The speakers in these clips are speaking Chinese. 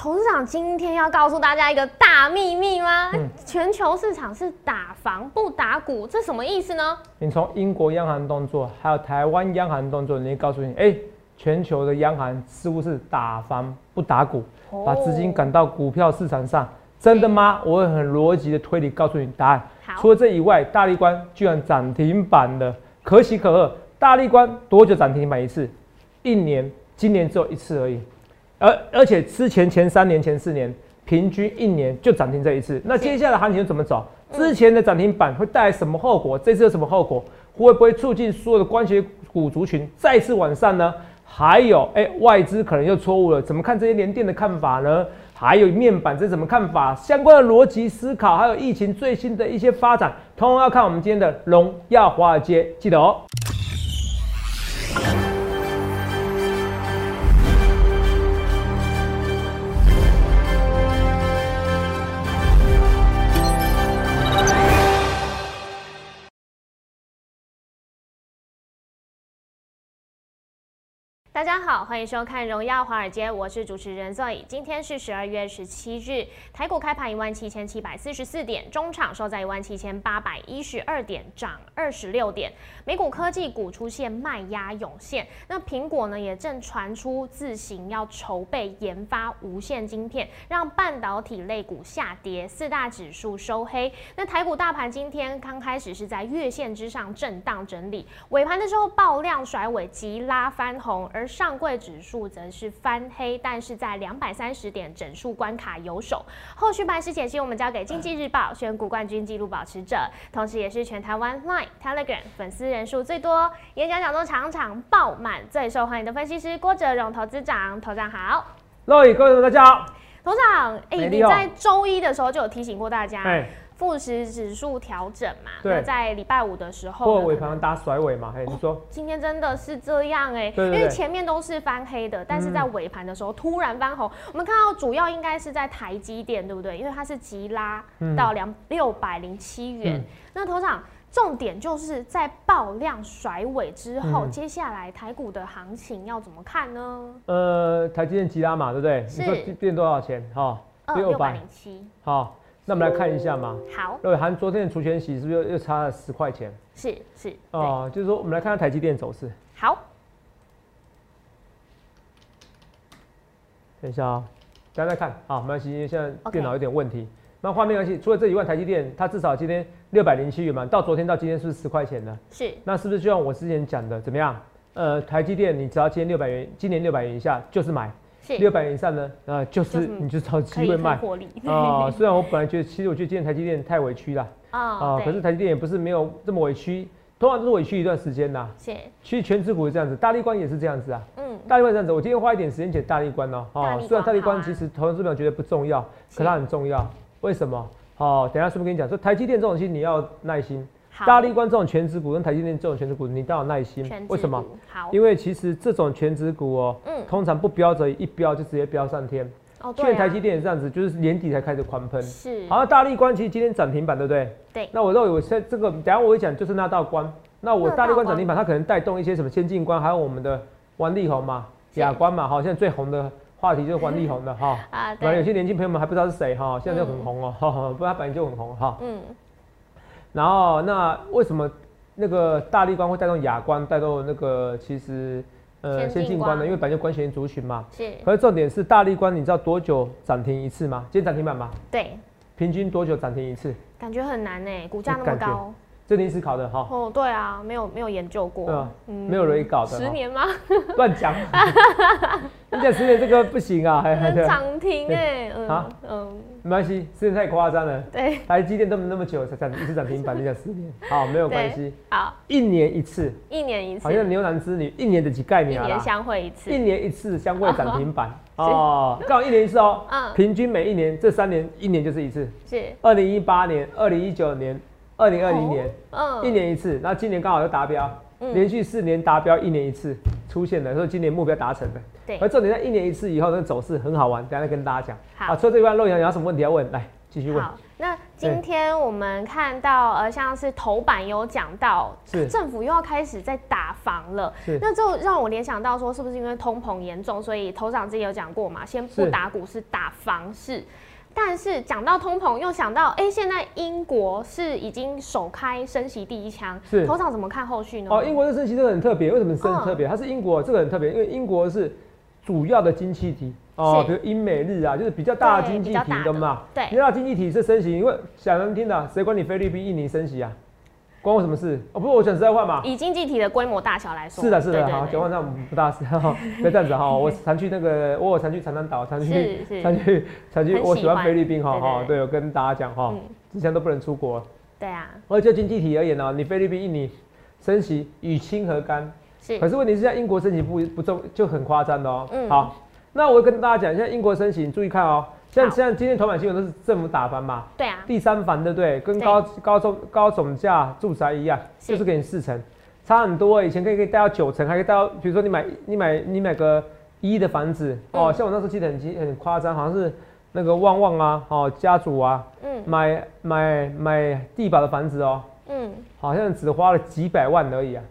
董事长今天要告诉大家一个大秘密吗？全球市场是打房不打股，这什么意思呢？你从英国央行动作，还有台湾央行动作，你告诉你，哎，全球的央行似乎是打房不打股，把资金赶到股票市场上，真的吗？我会很逻辑的推理告诉你答案。除了这以外，大力关居然涨停板了，可喜可贺。大力关多久涨停板一次？一年，今年只有一次而已。而而且之前前三年前四年平均一年就涨停这一次，那接下来行情怎么走？之前的涨停板会带来什么后果？这次有什么后果？会不会促进所有的关节股族群再次往上呢？还有，哎，外资可能又错误了，怎么看这些连电的看法呢？还有面板这怎么看法？相关的逻辑思考，还有疫情最新的一些发展，通通要看我们今天的荣耀华尔街，记得哦。大家好，欢迎收看《荣耀华尔街》，我是主持人 Zoe。今天是十二月十七日，台股开盘一万七千七百四十四点，中场收在一万七千八百一十二点，涨二十六点。美股科技股出现卖压涌现，那苹果呢也正传出自行要筹备研发无线晶片，让半导体类股下跌，四大指数收黑。那台股大盘今天刚开始是在月线之上震荡整理，尾盘的时候爆量甩尾急拉翻红，而上柜指数则是翻黑，但是在两百三十点整数关卡有守。后续盘势解析，我们交给经济日报选股冠军纪录保持者，同时也是全台湾 Line、Telegram 粉丝人数最多、演讲讲座场场爆满、最受欢迎的分析师郭哲荣投资长。投长好，各位各位大家好，头长，哎，你在周一的时候就有提醒过大家。富时指数调整嘛？那在礼拜五的时候，或尾盘打甩尾嘛？嘿，你说今天真的是这样哎？因为前面都是翻黑的，但是在尾盘的时候突然翻红。我们看到主要应该是在台积电，对不对？因为它是急拉到两六百零七元。那头场重点就是在爆量甩尾之后，接下来台股的行情要怎么看呢？呃，台积电急拉嘛，对不对？是变多少钱？哈，六百零七。好。那我们来看一下嘛。好。对，含昨天的除权息是不是又又差了十块钱？是是。哦，就是说我们来看看台积电走势。好。等一下啊，大家再看啊，没关系，因为现在电脑有点问题。那画面关系，除了这以外，台积电它至少今天六百零七元嘛，到昨天到今天是不是十块钱呢？是。那是不是就像我之前讲的，怎么样？呃，台积电你只要今天六百元，今年六百元以下就是买。六百元以上呢，啊，就是你就找机会卖啊。虽然我本来觉得，其实我觉得今天台积电太委屈了啊，可是台积电也不是没有这么委屈，通常都是委屈一段时间呐。是，其实全指股是这样子，大力关也是这样子啊。嗯，大力关这样子，我今天花一点时间解大力关哦。啊，虽然大力关其实投资者觉得不重要，可它很重要。为什么？好，等下是不是跟你讲说，台积电这种东西你要耐心。大力关这种全职股跟台积电这种全职股，你都要耐心。为什么？好，因为其实这种全职股哦，嗯，通常不标则一标就直接标上天。哦，对。台积电也这样子，就是年底才开始狂喷。是。好，大力关其实今天涨停板，对不对？对。那我认为我现在这个，等下我会讲，就是那道关。那我大力关涨停板，它可能带动一些什么先进关，还有我们的王力宏嘛、亚关嘛，哈，现在最红的话题就是王力宏的哈。啊，对。有些年轻朋友们还不知道是谁哈，现在就很红哦，不然他本来就很红哈。嗯。然后那为什么？那个大力光会带动亚光，带动那个其实呃先进光呢，因为本来就关联族群嘛。是。可是重点是大力光，你知道多久涨停一次吗？今天涨停板吗？对。平均多久涨停一次？感觉很难呢，股价那么高。这临时考的哈。哦，对啊，没有没有研究过。对啊，没有人搞的。十年吗？乱讲。你讲十年这个不行啊，还还涨停哎。啊，嗯，没关系，十年太夸张了。对。台积电都没那么久才涨一次涨停板，你讲十年，好，没有关系。好。一年一次。一年一次。好像牛郎织女，一年的几概念啊？一年相会一次。一年一次相会涨停板 哦，刚好一年一次哦。嗯。平均每一年这三年，一年就是一次。是。二零一八年、二零一九年。二零二零年，嗯，一年一次，那今年刚好又达标，连续四年达标，一年一次出现的，所以今年目标达成的。对，而重点在一年一次以后，那走势很好玩，等下再跟大家讲。好，除了这一块，陆阳有什么问题要问？来，继续问。好，那今天我们看到呃，像是头版有讲到，政府又要开始在打房了，是那就让我联想到说，是不是因为通膨严重，所以头长自己有讲过嘛，先不打股市，打房市。但是讲到通膨，又想到，哎、现在英国是已经首开升息第一枪，是头场怎么看后续呢？哦，英国的升息这个很特别，为什么升嗯特别？它是英国这个很特别，因为英国是主要的经济体哦，比如英美日啊，就是比较大的对经济体的的嘛。对比较大经济体是升息，因为讲难听的，谁管你菲律宾、印尼升息啊？关我什么事？哦，不是我讲实在话嘛。以经济体的规模大小来说，是的，是的，好，讲话上不大事，哈，别这样子哈。我常去那个，我有常去长滩岛，常去，常去，常去，我喜欢菲律宾哈哈。对，我跟大家讲哈嗯，之前都不能出国，对啊，而就经济体而言呢，你菲律宾、印尼升息与清何干？是可是问题是，现在英国升息不不重就很夸张的哦。嗯好，那我会跟大家讲，一下英国升息，你注意看哦。像像今天头版新闻都是政府打房嘛，对啊，第三房对不对？跟高高中高总价住宅一样，是就是给你四成，差很多。以前可以可以贷到九成，还可以贷到，比如说你买你买你买个一的房子哦，嗯像我那时候记得很记很夸张，好像是那个旺旺啊，哦家族啊，嗯买买买地保的房子哦，嗯，好像只花了几百万而已啊。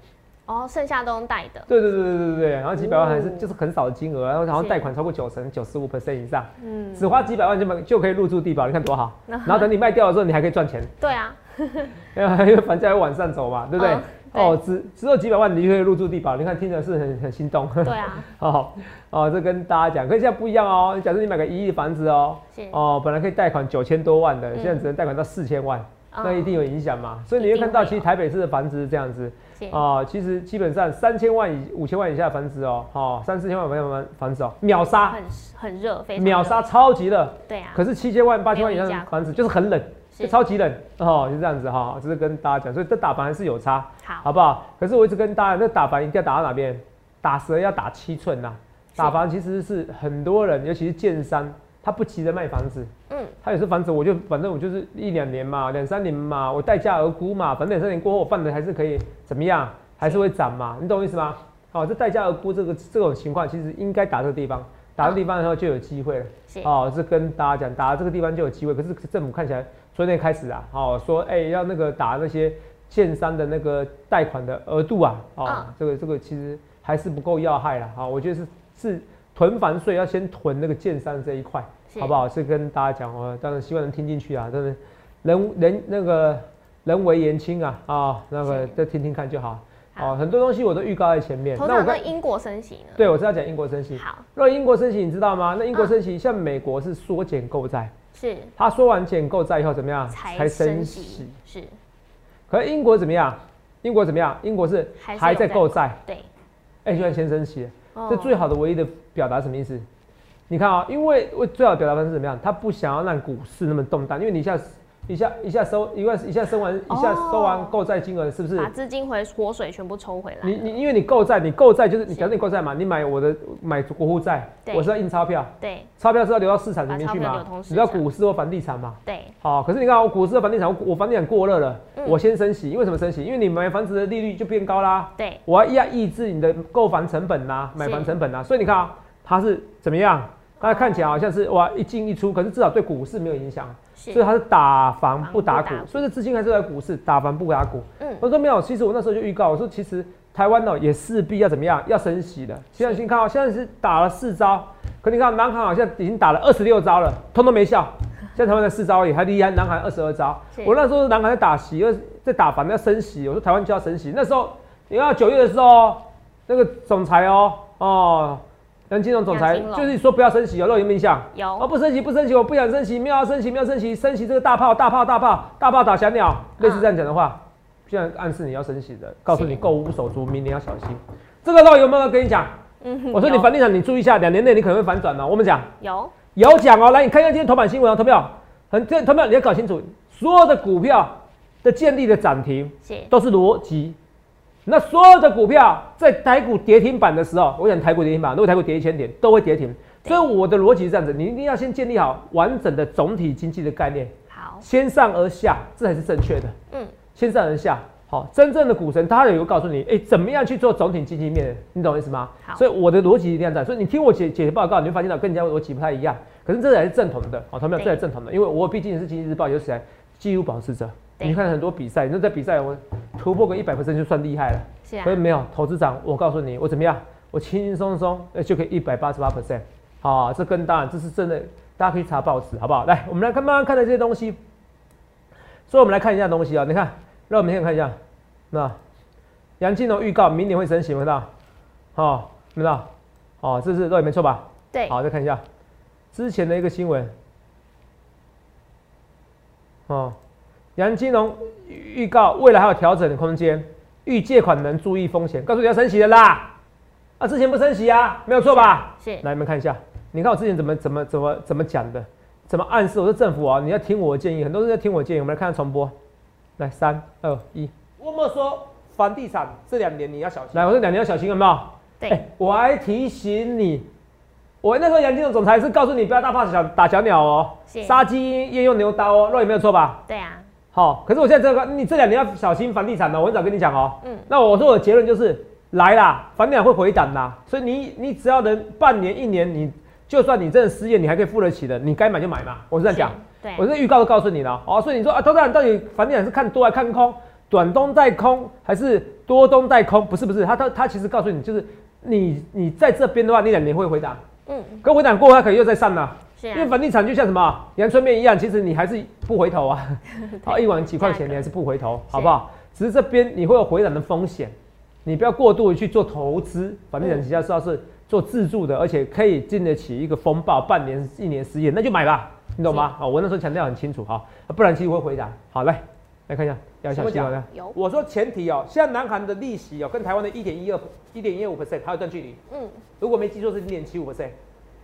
哦，剩下都用贷的，对对对对对对，然后几百万还是哦就是很少的金额，然后好像是贷款超过九成，九十五 percent 以上，嗯，只花几百万就买就可以入住地堡，你看多好。然后等你卖掉的时候，你还可以赚钱，对啊，因为房价会往上走嘛，对不对？嗯哦，只只有几百万你就可以入住地堡，你看听着是很很心动。对啊，哦哦，这跟大家讲，跟现在不一样哦。假设你买个一亿的房子哦，哦，本来可以贷款九千多万的，嗯现在只能贷款到四千万，那嗯一定有影响嘛。所以你会看到，其实台北市的房子是这样子。是啊、其实基本上三千万以五千万以下的房子哦，哦，三四千万房房子哦，秒杀，很很热，非常秒杀，超级热。对啊，可是七千万、八千万以上的房子就是很冷，就超级冷。哦，就这样子哈、这是跟大家讲，所以这打房还是有差，好，好不好？可是我一直跟大家，那打房一定要打到哪边？打蛇要打七寸呐、是。打房其实是很多人，尤其是建商，他不急着卖房子，嗯，他有时候房子我就反正我就是一两年嘛，两三年嘛，我待价而沽嘛，反正两三年过后我放的还是可以怎么样，还是会涨嘛，你懂我意思吗？好、这待价而沽这个这种情况，其实应该打这个地方，打这个地方的话就有机会了。哦，是跟大家讲，打这个地方就有机会。可是政府看起来昨天开始啊，哦，说哎、要那个打那些建商的那个贷款的额度啊，哦，嗯这个这个其实还是不够要害啦。哦、我觉得是是囤房税要先囤那个建商这一块，是好不？好？是跟大家讲哦，当然希望能听进去啊，真的人人那个人为言轻啊，啊、那个再听听看就好。好哦，很多东西我都预告在前面。那我跟那英国升息呢？对我知道讲英国升息，好，那英国升息，你知道吗？那英国嗯升息，像美国是缩减购债。是他说完减购债以后怎么样？才升息息。，是可是英国怎么样？英国怎么样？英国是还在在购债，对，哎、居然先升息这最好的唯一的表达什么意思？你看啊、因为我最好的表达方式怎么样？他不想要让股市那么动荡，因为你一下一下一下收一万一下收完一下收完购债金额，是不是？把资金回活水全部抽回来，你你因为你购债，你购债就是你是假设你购债嘛，你买我的买国库债，我是要印钞票，对钞票是要流到市场里面去嘛你知道股市或房地产嘛？对，好，可是你看我股市和房地产，我我房地产过热了，嗯我先升息，因为什么升息？因为你买房子的利率就变高啦，对，我要抑制你的购房成本呐、买房成本呐、所以你看啊，它是怎么样？大家看起来好像是哇一进一出，可是至少对股市没有影响，所以是，它是打房房不打股所以这资金还是在股市打房不打股。嗯，我说没有，其实我那时候就预告，我说其实台湾呢也势必要怎么样，要升息的。现在先看哦，现在是打了四招，可你看南韩好像已经打了二十六招了，通通没效。现在台湾才四招而已，还离南韩二十二招。我那时候南韩在打息，要在打房要升息，我说台湾就要升息。那时候你看九月的时候，那个总裁哦哦，杨金龙总裁就是说不要升息有没有印象？哦，不升息，不升息，我不想升息，没有要升息，没有升息，升息这个大炮，大炮，大炮，大炮打小鸟，类似这样讲的话，现在暗示你要升息的，告诉你是购物手足，明年要小心。这个肉有没有跟你讲？嗯我说你房地产你注意一下，两年内你可能会反转哦。我们讲有，有讲哦，来你看一下今天头版新闻哦，投票，很这投票你要搞清楚，所有的股票的建立的涨停，都是逻辑。那所有的股票在台股跌停板的时候，我讲台股跌停板，如果台股跌一千点，都会跌停。所以我的逻辑是这样子，你一定要先建立好完整的总体经济的概念，好，先上而下，这才是正确的。嗯，先上而下，好，真正的股神他有告诉你，哎、怎么样去做总体经济面，你懂我意思吗？好所以我的逻辑一定要这样，所以你听我解解报告，你会发现到跟人家逻辑不太一样。可是这才是正统的，哦，同没有？对这才是正统的，因为我毕竟是经济日报有史以来纪录保持者。对你看很多比赛，那在比赛我突破个一百 percent 就算厉害了。是啊可是，没有投资长，我告诉你，我怎么样？我轻轻松松呃就可以一百八十八 percent，好，这跟当然这是真的，大家可以查报纸，好不好？来，我们来看慢慢看的这些东西。所以我们来看一下东西啊，你看，让我们先看一下，那杨金龙预告明年会升息，有没有看到？好、有没有看到？哦，这是对，没错吧？对，好，再看一下之前的一个新闻。哦，杨金龙预预告未来还有调整的空间，预借款人注意风险，告诉你要升息的啦。啊，之前不升息啊，没有错吧？是来，你们看一下，你看我之前怎么怎么怎么怎么讲的，怎么暗示？我说政府啊，你要听我的建议，很多人在听我的建议。我们来看看重播，来，三二一，我们说房地产这两年你要小心。来，我这两年要小心，有没有？对，哎我还提醒你，我那时候杨金龙总裁是告诉你不要大炮小打小鸟哦，是杀鸡焉用牛刀哦，肉也没有错吧？对啊，好，可是我现在这个你这两年要小心房地产嘛，我很早跟你讲哦。嗯那我说我的结论就是来啦，房地产会回档啦，所以你你只要能半年一年，你就算你真的失业，你还可以付得起的，你该买就买嘛。我是这样讲是，对，我这预告都告诉你了哦，所以你说啊，投资人到底房地产是看多还看空，短东带空还是多东带空？不是不是，他他他其实告诉你就是你你在这边的话，你两年会回档，嗯，可回档过后它可能又再上了。是啊，因为房地产就像什么阳春面一样，其实你还是不回头啊，好一碗几块钱你还是不回头，好不好？只是这边你会有回档的风险，你不要过度的去做投资。房地产其实是要是做自住的，而且可以经得起一个风暴，半年一年失业那就买吧，你懂吗？啊，我那时候强调很清楚哈，啊不然其实会回档。好，来来看一下，要小心啊。有，我说前提哦，现在南韩的利息哦，跟台湾的一点一二、一点一五 percent 还有段距离。嗯，如果没记错是零点七五 percent，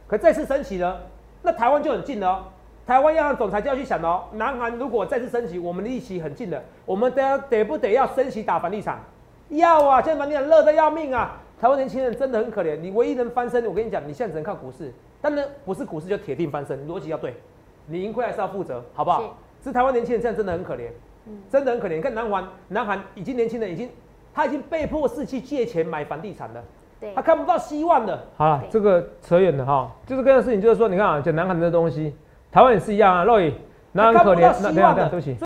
可再次升起呢，那台湾就很近了哦。台湾央行总裁就要去想了哦，南韩如果再次升息，我们的利息很近了，我们得得不得要升息打房地产？要啊，现在房地产热得要命啊！台湾年轻人真的很可怜，你唯一能翻身，我跟你讲，你现在只能靠股市，但呢不是股市就铁定翻身，逻辑要对，你盈亏还是要负责，好不好？只是台湾年轻人现在真的很可怜，嗯真的很可怜。你看南韩，南韩已经年轻人已经，他已经被迫是去借钱买房地产了。对他，看不到希望的。好了，这个扯远了哈，就是这件事情，就是说，你看啊，讲南韩的东西，台湾也是一样啊。肉宇，南韩可怜，看不到那希望的等下等下对不起，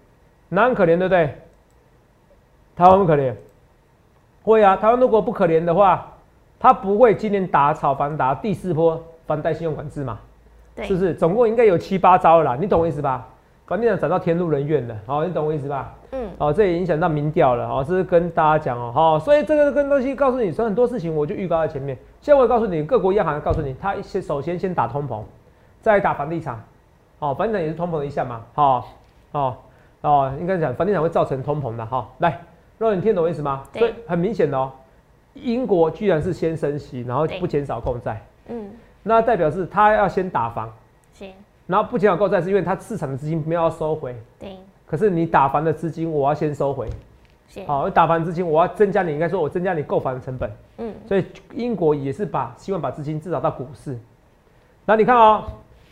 南韩可怜对不对？台湾不可怜，会啊。台湾如果不可怜的话，他不会今年打炒房打第四波房贷信用管制嘛？对，是不是？总共应该有七八招了啦，你懂我意思吧？房地产涨到天怒人怨了，好，你懂我意思吧？嗯，哦，这也影响到民调了，哦，这是跟大家讲哦，好、所以这个跟东西告诉你，所以很多事情我就预告在前面。现在我也告诉你，各国央行告诉你，他先首先先打通膨，再打房地产，哦，房地产也是通膨的一项嘛，好、哦，哦，应该讲房地产会造成通膨的，哈、来，肉你听懂我意思吗？对。所以很明显的哦，英国居然是先升息，然后对。不减少购债，嗯，那代表是他要先打房，是，然后不减少购债是因为它市场的资金没有要收回，对，可是你打房的资金我要先收回。是，好，打房资金我要增加你，应该说我增加你购房的成本，嗯，所以英国也是把希望把资金至少到股市。那你看哦，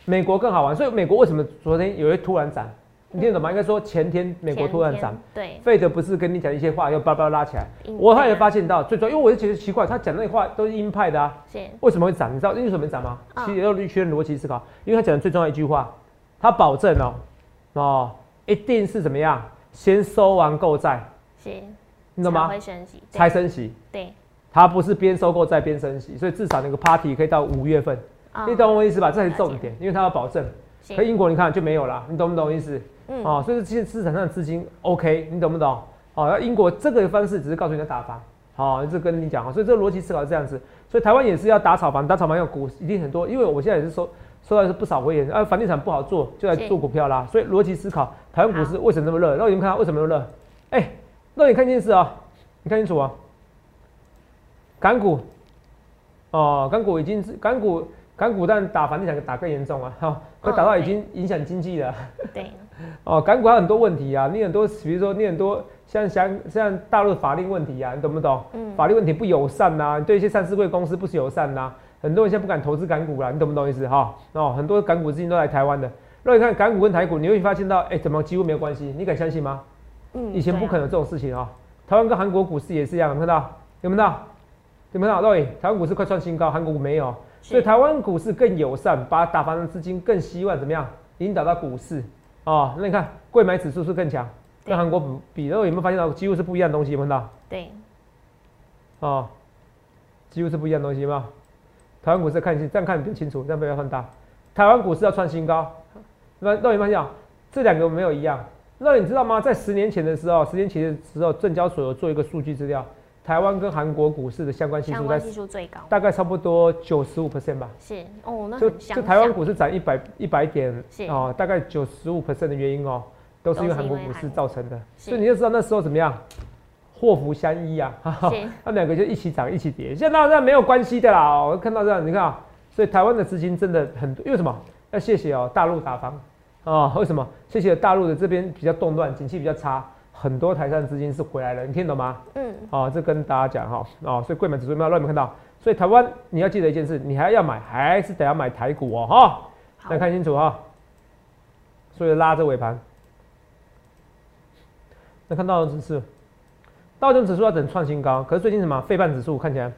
美国更好玩，所以美国为什么昨天有一突然涨？你听得懂吗？应该说前天美国突然涨，前天，费德不是跟你讲一些话又叭叭拉起来，我后来发现到，最主要因为我就觉得奇怪，他讲那话都是鹰派的啊，是，为什么会涨？你知道因为什么会涨吗？嗯其实要确认逻辑思考，因为他讲的最重要一句话，他保证哦，哦，一定是怎么样，先收完购债，是，你懂吗才？会升息，对才升息。对，他不是边收购再边升息，所以至少那个 party 可以到五月份，哦你懂我意思吧？这才是重点，因为他要保证。是可英国你看就没有啦，你懂不懂我意思？嗯，哦，所以这些市场上的资金 OK，你懂不懂？哦，那英国这个方式只是告诉你要打房，好、这跟你讲哦，所以这个逻辑思考是这样子，所以台湾也是要打炒房，打炒房要股一定很多，因为我现在也是收收到是不少回言，啊，房地产不好做，就来做股票啦，所以逻辑思考，台湾股市为什么那么热？那你们看到为什么那么热？哎、那你看电视啊、你看清楚啊、港股，哦，港股已经是港股，港股但打房地产打更严重啊，哈、会打到已经影响经济了。对，哦，港股还有很多问题啊，你很多，比如说你很多像像像大陆法令问题啊，你懂不懂？嗯，法律问题不友善呐、对一些上市贵公司不友善呐、很多人现在不敢投资港股啦，你懂不懂意思哈？哦，很多港股资金都来台湾的。如果你看港股跟台股，你会发现到，哎、怎么几乎没有关系？你敢相信吗？嗯以前不可能这种事情啊、台湾跟韩国股市也是一样，看到？有没有？有没有看到？肉眼台湾股市快创新高，韩国股没有，所以台湾股市更友善，把打房的资金更希望怎么样引导到股市哦。那你看，贵买指数是更强，跟韩国比比，然后有没有发现到几乎是不一样的东西？有没有看到？对，哦，几乎是不一样的东西，有没有？台湾股市看清，这样看比较清楚，这样不要放大。台湾股市要创新高，那那你发现啊，这两个没有一样。那你知道吗？在十年前的时候，十年前的时候，证交所有做一个数据资料，台湾跟韩国股市的相关系数在系数最高，大概差不多九十五 percent 吧。是哦，那就就台湾股市涨一百一百点哦，大概九十五 percent 的原因哦，都是因为韩国股市造成的。所以你就知道那时候怎么样，祸福相依啊，那两个就一起涨一起跌。现在那没有关系的啦，我看到这样，你看啊，所以台湾的资金真的很多，因为什么？要谢谢哦，大陆打房。啊，为什么？谢谢大陆的这边比较动乱，景气比较差，很多台商资金是回来了，你听懂吗？嗯。哦，这跟大家讲哈，哦，所以贵买指数没有乱没看到，所以台湾你要记得一件事，你还要买，还是得要买台股哦，哈。来看清楚哈。所以拉着尾盘，那看到指数，道琼指数要等创新高，可是最近什么？费半指数看起来。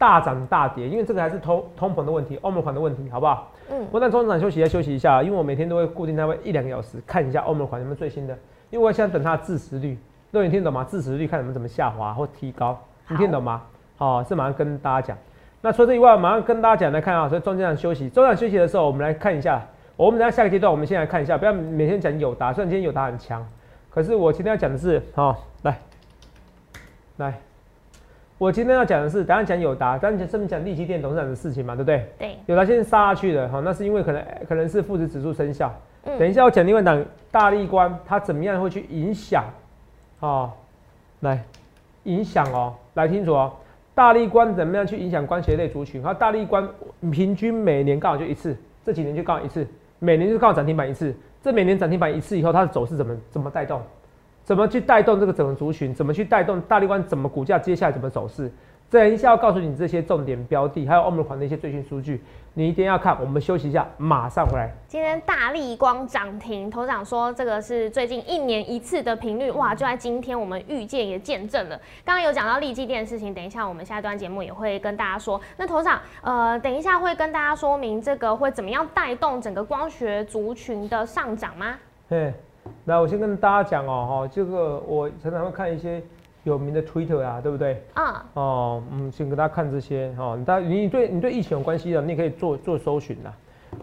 大涨大跌，因为这个还是通通膨的问题，欧盟款的问题，好不好？嗯。我等中场休息要休息一下，因为我每天都会固定在位一两个小时看一下欧盟款有没有最新的，因为我想等它的致时率，那你听懂吗？致时率看你们怎么下滑或提高，你听懂吗？好，是马上跟大家讲。那除了这以外，马上跟大家讲来看啊，所以中间休息，中场休息的时候，我们来看一下，我们等下下个阶段，我们先来看一下，不要每天讲友达，虽然今天友达很强，可是我今天要讲的是，好，来，来。我今天要讲的是，等下讲友达，等下讲顺便讲利基店董事长的事情嘛，对不对？对。友达先杀下去的，哈，那是因为可能可能是负值指数生效。等一下我讲另外档大力关，它怎么样会去影响？哦，来影响哦，来清楚哦，大力关怎么样去影响关节类族群？它，大力关平均每年刚好就一次，这几年就刚好一次，每年就刚好涨停板一次。这每年涨停板一次以后，它的走势怎么怎么带动？怎么去带动这个整个族群？怎么去带动大力光？怎么股价接下来怎么走势？等一下要告诉你这些重点标的，还有欧盟款的一些最新数据，你一定要看。我们休息一下，马上回来。今天大力光涨停，头长说这个是最近一年一次的频率，哇！就在今天，我们预见也见证了。刚刚有讲到利基店的事情，等一下我们下一段节目也会跟大家说。那头长，呃，等一下会跟大家说明这个会怎么样带动整个光学族群的上涨吗？对。来，我先跟大家讲哦，哈，这个我常常会看一些有名的 Twitter 啊，对不对？啊，哦，嗯，先给大家看这些，哦，大你对你对疫情有关系的，你也可以做做搜寻啦。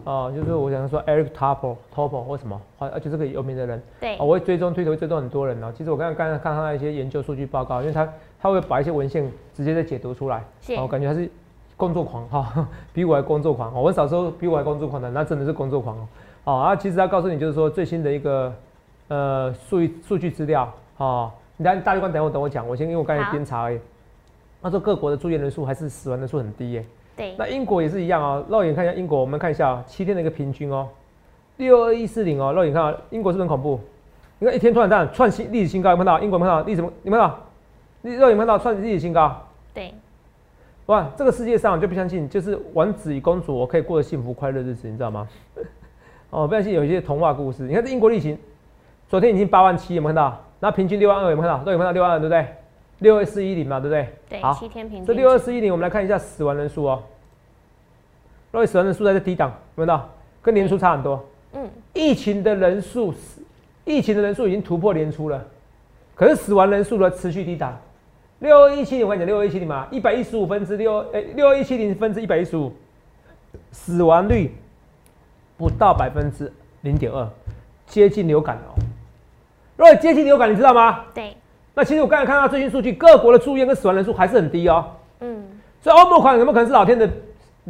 哦，就是我想说 Eric Topol，Topol 或什么，而且这个有名的人，对，我会追踪 Twitter 会追踪很多人哦。其实我刚刚刚刚看他一些研究数据报告，因为他他会把一些文献直接在解读出来，哦感觉他是工作狂哈，比我还工作狂，我小时候比我还工作狂的，那真的是工作狂哦。哦，啊，其实他告诉你就是说最新的一个。呃，数数据资料，哦，你等大力关等我等我讲，我先因为我刚才编查而已。他说各国的住院人数还是死亡人数很低耶。对。那英国也是一样哦，肉眼看一下英国，我们看一下七天的一个平均哦，六二一四零哦，肉眼看啊，英国是不是很恐怖？你看一天突然这样创新历史新高，有看到？英国看到历史什么？你看到？你肉眼看到创历史新高？对。哇，这个世界上就不相信，就是王子与公主我可以过得幸福快乐日子，你知道吗？哦，不相信有一些童话故事，你看这英国疫情。昨天已经八万七，有没有看到？那平均六万二，有没有看到？都有看到六万二，对不对？六二四一零嘛，对不对？对，七天平均。这六二四一零，我们来看一下死亡人数哦。若位死亡人数在这低档，有没有？到？跟年初差很多。嗯。疫情的人数，疫情的人数已经突破年初了，可是死亡人数呢持续低档。六二一七零，我跟你讲，六二一七零嘛，一百一十五分之六，哎，六二一七零分之一百一十五，死亡率不到百分之零点二，接近流感哦。如果接近流感，你知道吗？对。那其实我刚才看到最新数据，各国的住院跟死亡人数还是很低哦。嗯。所以欧盟款有没有可能是老天的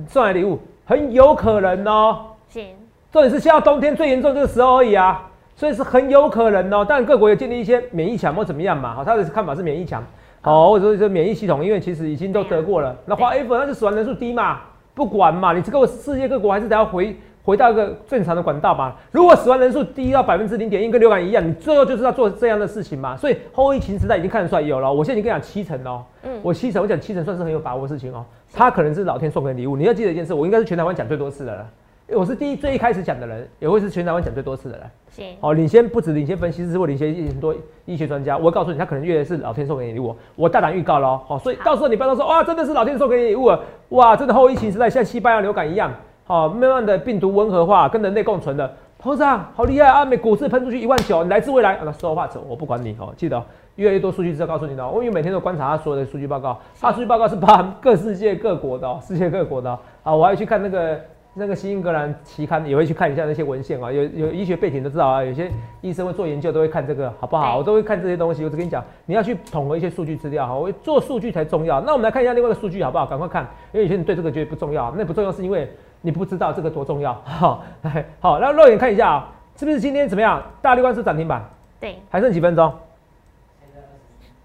送来礼物？很有可能哦。行。重点是现在冬天最严重这个时候而已啊，所以是很有可能哦。但各国也建立一些免疫墙或怎么样嘛？好，他的看法是免疫墙，好，或者说这免疫系统，因为其实已经都得过了。那华 F 那就死亡人数低嘛，不管嘛，你这个世界各国还是得要回。回到一个正常的管道吧。如果死亡人数低到百分之零点一，跟流感一样，你最后就是要做这样的事情嘛。所以后疫情时代已经看得出来有了。我现在已经跟你讲七成哦，嗯，我七成，我讲七成算是很有把握的事情哦。他可能是老天送给礼物。你要记得一件事，我应该是全台湾讲最多次的了。我是第一最一开始讲的人，也会是全台湾讲最多次的人。是哦，领先不止领先分析师或领先很多医学专家，我会告诉你，他可能越是老天送给你礼物，我大胆预告喽。好，所以到时候你不要说哇，真的是老天送给你礼物了，哇，真的后疫情时代像西班牙流感一样，好，慢慢的病毒温和化，跟人类共存的。头上好厉害啊！美股市喷出去一万九，你来自未来，那说话者，我不管你哦。记得越来越多数据是要告诉你的，我因为每天都观察他所有的数据报告，他数据报告是包含 各世界各国的，世界各国的啊，我还去看那个。那个新英格兰期刊也会去看一下那些文献啊，有有医学背景都知道啊，有些医生会做研究都会看这个好不好？我都会看这些东西。我只跟你讲，你要去统合一些数据资料哈，我做数据才重要。那我们来看一下另外一个数据好不好？赶快看，因为有些人对这个觉得不重要，那不重要是因为你不知道这个多重要。好，来好，那肉眼看一下啊，是不是今天怎么样？大力关是涨停板，对，还剩几分钟？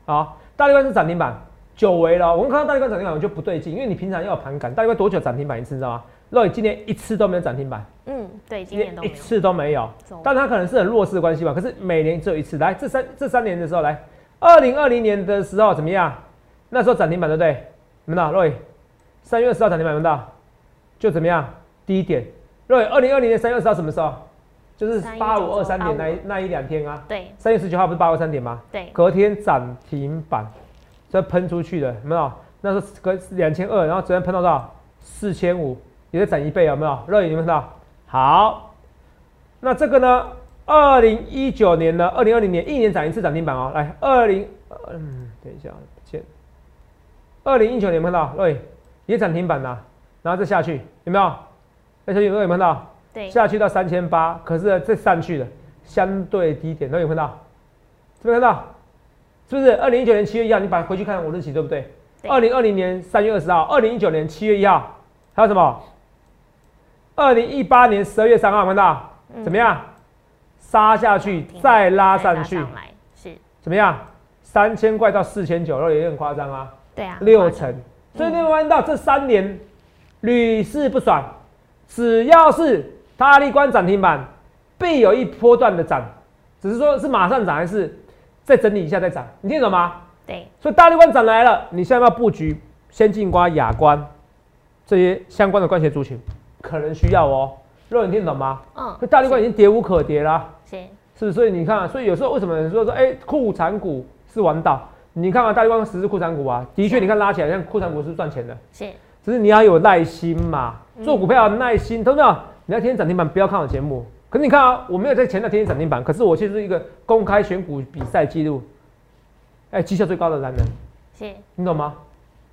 好，大力关是涨停板，久违了。我们看到大力关涨停板，我就不对劲，因为你平常要有盘感，大力关多久涨停板一次，你知道吗？肉眼今天一次都没有涨停板，嗯，对，今年一次都没有，但它可能是很弱势的关系吧。可是每年只有一次，来这三这三年的时候，来二零二零年的时候怎么样？那时候涨停板对不对？有没有？肉眼三月二十号涨停板有没有？就怎么样？低点。肉眼二零二零年三月二十号什么时候？就是八五二三点那那一两天啊。对。三月十九号不是八五三点吗？对。隔天涨停板，这喷出去的，有没有？那时候隔两千二，然后昨天喷到多少？四千五。也在涨一倍，有没有？热眼有没有看到？好，那这个呢？二零一九年呢？二零二零年一年涨一次涨停板哦。来，二零嗯，等一下，见。二零一九年有没有看到？对，也涨停板呐。然后再下去，有没有？而且有没有看到？对，下去到三千八，可是再上去的相对低点，都有看到？这边看到？是不是？二零一九年七月一号，你把回去看我日期对不对？二零二零年三月二十号，二零一九年七月一号，还有什么？二零一八年十二月三号，看到怎么样？杀下去，再拉上去，是怎么样？三千块到四千九，肉也很夸张啊。对啊，六成。所以你们看到这三年屡试不爽，只要是大力关涨停板，必有一波段的涨，只是说是马上涨还是再整理一下再涨，你听懂吗？对。所以大力关涨来了，你现在要布局先进瓜、亚关这些相关的关系族群。可能需要哦，肉你听懂吗？嗯，这大力关已经跌无可跌了，是是，所以你看，所以有时候为什么人说说，哎，库产股是王道？你看啊，大力关十是库产股啊，的确，你看拉起来，像库产股是赚钱的，是，只是你要有耐心嘛，做股票要耐心，懂不懂？你要天天涨停板，不要看我节目。可是你看啊，我没有在前两天天涨停板，可是我其实是一个公开选股比赛记录，哎，绩效最高的男人，是，你懂吗？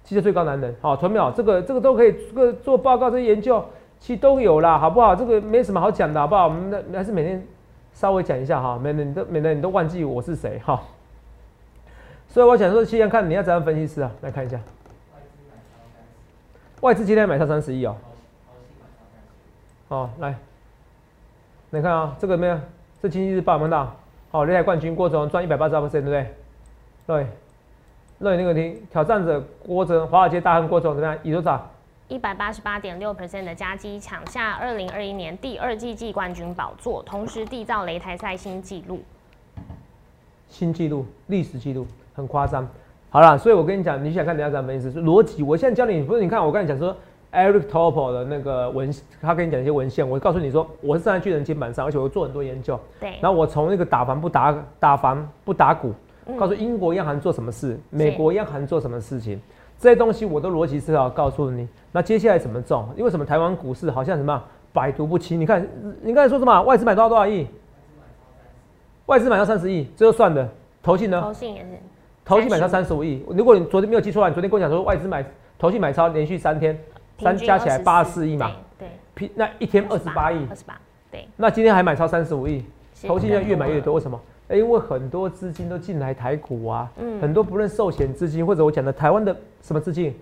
绩效最高男人，好，传淼，这个这个都可以，这个做报告这些研究。其实都有啦，好不好？这个没什么好讲的，好不好？我们那还是每天稍微讲一下哈，免得你都免得你都忘记我是谁哈。所以我想说，先在看你要怎样分析师啊，来看一下。外资今天买超三十亿哦。哦，来，你看啊，这个没有？这经济日报看到？好，擂台冠军郭总赚一百八十二 percent，对不对？对。那你那个听挑战者郭总，华尔街大亨郭总怎么样？以多少？一百八十八点六 percent 的加基抢下二零二一年第二季季冠军宝座，同时缔造擂台赛新纪录。新纪录，历史纪录，很夸张。好了，所以我跟你讲，你想看人家怎么分析？是逻辑。我现在教你，不是你看我刚才讲说，Eric Topol 的那个文，他跟你讲一些文献，我告诉你说，我是站在巨人肩膀上，而且我做很多研究。对。然后我从那个打房不打打房不打鼓，告诉英国央行做什么事，美国央行做什么事情。这些东西我都逻辑思考告诉你。那接下来怎么种？因为什么？台湾股市好像什么百毒不侵？你看，你刚才说什么？外资买多少多少亿？外资买到三十亿，这就算的。投信呢？投信也是。投信买超三十五亿。如果你昨天没有记错话，你昨天跟我讲说外资买投信买超连续三天，三加起来八十四亿嘛？对。平那一天二十八亿。二十八。对。那今天还买超三十五亿，投信要越买越多，为什么？因为很多资金都进来台股啊，嗯很多不论寿险资金或者我讲的台湾的什么资金，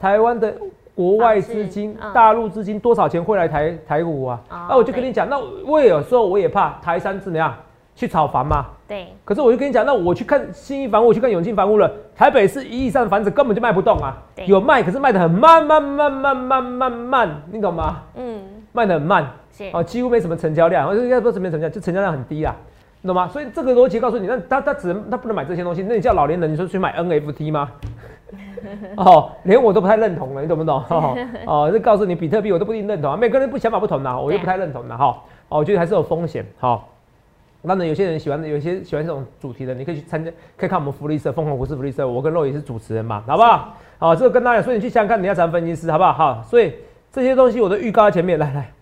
台湾的国外资金、大陆资金多少钱会来台台股啊？那我就跟你讲，那我有时候我也怕台山怎么样去炒房嘛。对。可是我就跟你讲，那我去看新一房屋，我去看永庆房屋了，台北市一亿上的房子根本就卖不动啊。有卖，可是卖的很慢慢慢慢慢慢慢，你懂吗？嗯。卖的很慢。哦，几乎没什么成交量，我说应该说什么成交，就成交量很低啊。懂吗？所以这个逻辑告诉你，那他他只能他不能买这些东西，那你叫老年人你说去买 NFT 吗？哦，连我都不太认同了，你懂不懂？哦，哦，就告诉你比特币我都不一定认同啊，每个人不想法不同的，我就不太认同的哈。哦，我觉得还是有风险。好，当然有些人喜欢，有些喜欢这种主题的，你可以去参加，可以看我们福利社疯狂股市福利社，我跟肉也是主持人嘛，好不好？好，这个跟大家说，你去想想看，你要怎么分析师，好不好？好，所以这些东西我都预告在前面，来来。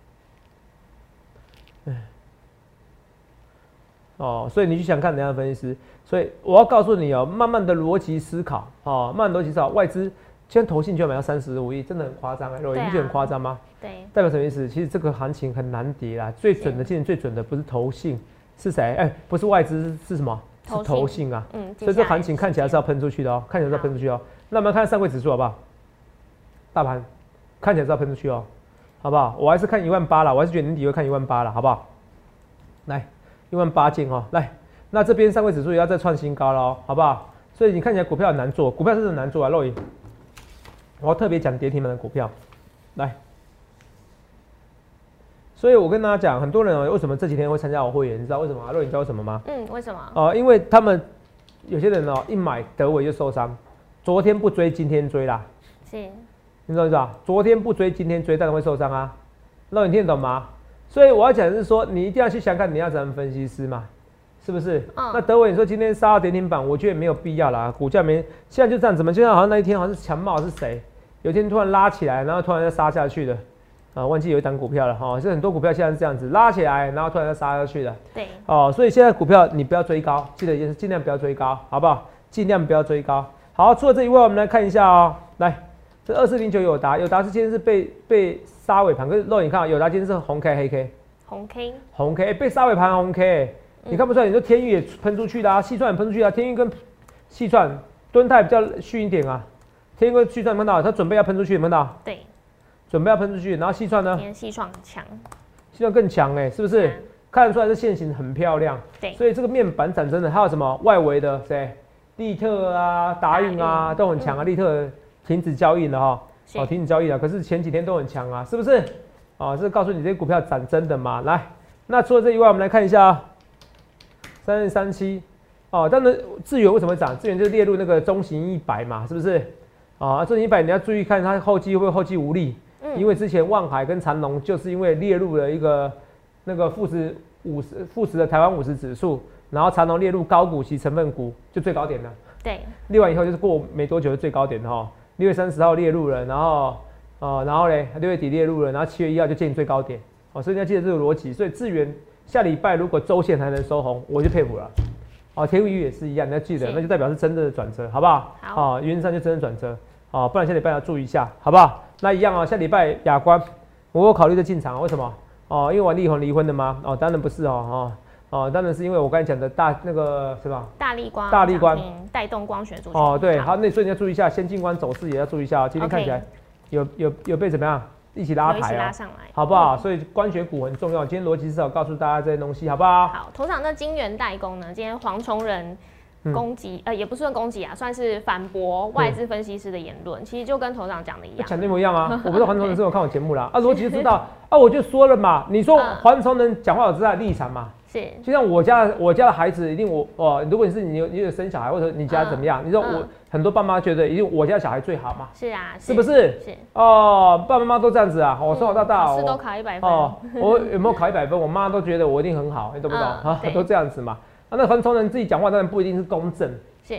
哦，所以你去想看人家分析师，所以我要告诉你哦，慢慢的逻辑思考哦，慢慢逻辑思考，外资今天投信就要买到三十五亿，真的很夸张哎，肉，你不觉得很夸张吗？对，代表什么意思？其实这个行情很难跌啦，最准的今年最准的不是投信，是谁？哎，不是外资，是什么？是投信啊。嗯，所以这行情看起来是要喷出去的哦，看起来是要喷出去哦。那我们看上柜指数好不好？大盘看起来是要喷出去哦，好不好？我还是看一万八了，我还是觉得年底会看一万八了，好不好？来。一万八进哦，来，那这边上柜指数也要再创新高了哦，好不好？所以你看起来股票很难做，股票是很难做啊，肉眼。我要特别讲跌停板的股票，来。所以我跟大家讲，很多人为什么这几天会参加我会员？你知道为什么啊？肉眼知道为什么吗？嗯，为什么？哦，因为他们有些人哦，一买德伟就受伤，昨天不追，今天追啦。是。你知道不知道？昨天不追，今天追，当然会受伤啊。那你听得懂吗？所以我要讲的是说，你一定要去想看你要怎么分析师嘛，是不是？那德伟，你说今天杀到跌停板，我觉得没有必要啦，股价没现在就这样，怎么就像好像那一天好像是强茂是谁，有一天突然拉起来，然后突然又杀下去的，啊，忘记有一档股票了哈，是很多股票现在是这样子拉起来，然后突然又杀下去的。对。哦，所以现在股票你不要追高，记得也是尽量不要追高，好不好？尽量不要追高。好，除了这一位，我们来看一下哦，来，这二四零九友达，友达是今天是被被。杀尾盘，可是肉眼看，有达今天是红 K 黑 K，红 K 红 K 被杀尾盘红 K，你看不出来？你说天域也喷出去的啊，细钻也喷出去啊，天域跟细钻蹲态比较逊一点啊，天域跟细钻看到它准备要喷出去，看到？对，准备要喷出去，然后细钻呢？细钻强，细钻更强哎，是不是？看得出来这线型很漂亮，对，所以这个面板展真的还有什么外围的谁？利特啊，达运啊都很强啊，利特停止交易了哈。哦，停止交易了，可是前几天都很强啊，是不是？哦，是告诉你这些股票涨真的吗？来，那除了这以外，我们来看一下啊，三三七，哦，但是智源为什么涨？智源就列入那个中型一百嘛，是不是？啊，中型一百你要注意看它后期会不会后期无力？嗯，因为之前望海跟长隆就是因为列入了一个那个富时五十富时的台湾五十指数，然后长隆列入高股息成分股就最高点了。对，列完以后就是过没多久的最高点的哈。六月三十号列入了，然后，呃，然后嘞，六月底列入了，然后七月一号就见最高点，哦，所以你要记得这个逻辑。所以智源下礼拜如果周线还能收红，我就佩服了。哦，天宇也是一样，你要记得，那就代表是真的转折，好不好？好。哦，原则上就真的转折，哦，不然下礼拜要注意一下，好不好？那一样啊，下礼拜亚光，我有考虑的进场，为什么？哦，因为王力宏离婚的吗？哦，当然不是哦，哦。哦，当然是因为我刚才讲的大那个是吧？大力光，大力光带动光学主哦，对，好，那所以你要注意一下，先进光走势也要注意一下。今天看起来有有有被怎么样一起拉抬啊？好不好？所以光学股很重要。今天逻辑至少告诉大家这些东西，好不好？好，头场那金源代工呢？今天黄崇仁攻击，呃，也不算攻击啊，算是反驳外资分析师的言论。其实就跟头长讲的一样，讲的一模一样啊！我不是黄崇仁，是我看我节目啦。啊，逻辑知道 啊，我就说了嘛，你说黄崇仁讲话有知道立场嘛？是，就像我家我家的孩子，一定我哦，如果你是你有你有生小孩，或者你家怎么样？你说我很多爸妈觉得一定我家小孩最好嘛？是啊，是不是？是哦，爸爸妈妈都这样子啊。我从小到大，考试都考一百分哦。我有没有考一百分？我妈都觉得我一定很好，你懂不懂？啊，都这样子嘛。啊，那很多人自己讲话当然不一定是公正。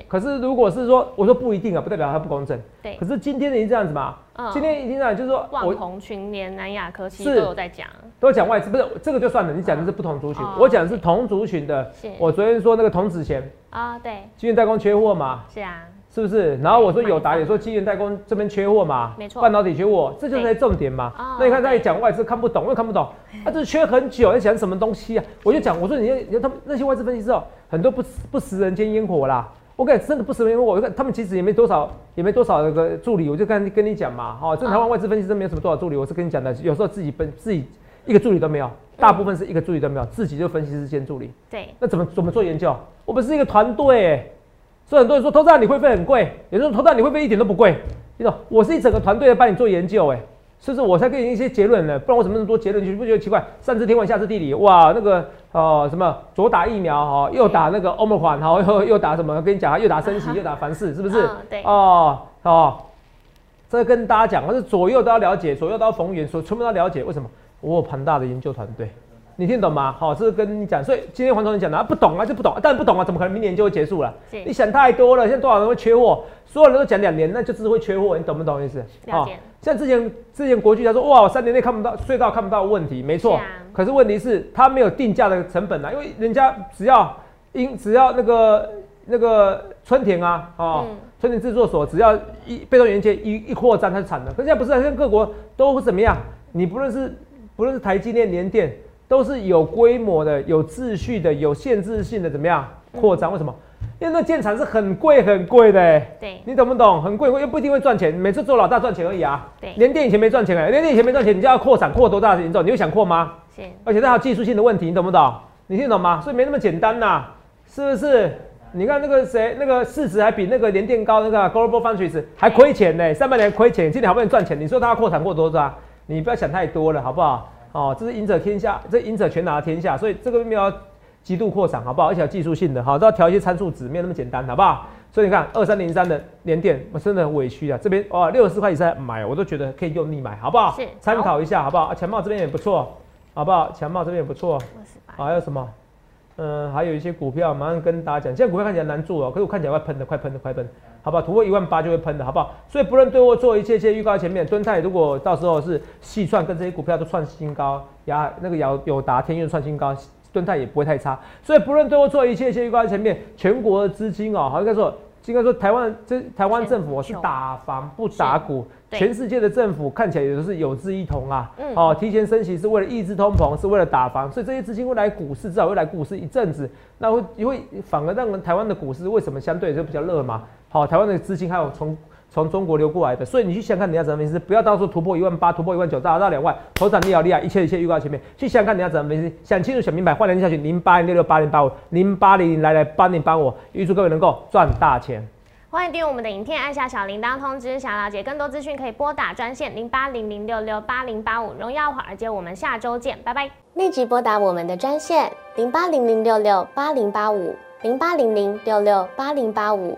可是如果是说，我说不一定啊，不代表他不公正。对。可是今天已经这样子嘛？嗯。今天已经这样，就是说，网红群联、南亚科技都有在讲，都讲外资，不是这个就算了。你讲的是不同族群，我讲的是同族群的。我昨天说那个童子贤啊，对。今天代工缺货嘛？是啊。是不是？然后我说有打也说基源代工这边缺货嘛？没错。半导体缺货，这就是重点嘛。那你看他也讲外资看不懂，又看不懂，他这缺很久，在讲什么东西啊？我就讲，我说你你他们那些外资分析师哦，很多不不食人间烟火啦。我感觉真的不食人间烟火我看他们其实也没多少，也没多少那个助理，我就跟跟你讲嘛，哈，这台湾外资分析师没有什么多少助理，我是跟你讲的，有时候自己本自己一个助理都没有，大部分是一个助理都没有，自己就分析师兼助理。对，那怎么怎么做研究？我们是一个团队，所以很多人说投资你会费很贵，有人说投资你会费一点都不贵，你懂？我是一整个团队来帮你做研究，哎。是不是我才给你一些结论呢？不然我怎么那么多结论？你不觉得奇怪？上知天文下知地理，哇，那个呃什么左打疫苗哈，右打那个欧盟款哈，又又打什么？跟你讲啊，又打升旗，又打凡事，是不是？对。哦，哦，这跟大家讲，我是左右都要了解，左右都要逢源，所全部都要了解。为什么？我有庞大的研究团队，你听懂吗？好，这是跟你讲。所以今天黄总你讲的，不懂啊就不懂，但不懂啊，怎么可能明年就会结束了？你想太多了。现在多少人会缺货？所有人都讲两年，那就是会缺货，你懂不懂意思？了解。像之前之前国巨他说哇，三年内看不到隧道看不到问题，没错。可是问题是，他没有定价的成本啊，因为人家只要因只要那个那个春田啊，哦，春田制作所只要一被动元件一一扩张，它就产能。可现在不是，现在各国都怎么样？你不论是不论是台积电、联电，都是有规模的、有秩序的、有限制性的怎么样扩张？为什么？因为那建厂是很贵很贵的，对，你懂不懂？很贵，又不一定会赚钱，每次做老大赚钱而已啊。对，连电以前没赚钱哎，连电以前没赚钱，你就要扩产，扩多大的严重？你会想扩吗？是。而且它还有技术性的问题，你懂不懂？你听懂吗？所以没那么简单呐，是不是？你看那个谁，那个市值还比那个联电高，那个 Global Foundries 还亏钱呢，上半年亏钱，今年好不容易赚钱，你说它要扩产扩多少？你不要想太多了，好不好？哦，这是赢者天下，这赢者全拿天下，所以这个没有。极度扩散，好不好？而且有技术性的，好都要调一些参数值，没有那么简单，好不好？所以你看二三零三的连电，我真的很委屈啊。这边哇，六十四块以上买，我都觉得可以用力买，好不好？是，参考一下，好不好？啊强茂这边也不错，好不好？强茂这边也不错。还有什么？嗯，还有一些股票，马上跟大家讲。现在股票看起来难做哦，可是我看起来快喷的，快喷的，快喷，好不好？突破一万八就会喷的，好不好？所以不论对我做一切切预告前面，敦泰如果到时候是细算，跟这些股票都创新高，雅那个姚友达天运创新高。盾泰也不会太差，所以不论对我做一切，切预告前面，全国的资金哦，好应该说，应该说台湾这台湾政府是打房不打股，全世界的政府看起来也都是有志一同啊，哦，提前升息是为了抑制通膨，是为了打房，所以这些资金会来股市，至少会来股市一阵子，那会会反而让台湾的股市为什么相对就比较热嘛？好，台湾的资金还有从。从中国流过来的，所以你去想看你要怎么分析，不要到时候突破一万八，突破一万九，达到两万，头涨你好厉害，一切一切预告前面，去想看你要怎么分析，想清楚想明白，换人下去零八零六六八零八五零八零零来来帮你帮我，预祝各位能够赚大钱。欢迎订阅我们的影片，按下小铃铛通知，想了解更多资讯可以拨打专线零八零零六六八零八五，荣耀华尔街，我们下周见，拜拜。立即拨打我们的专线零八零零六六八零八五零八零零六六八零八五。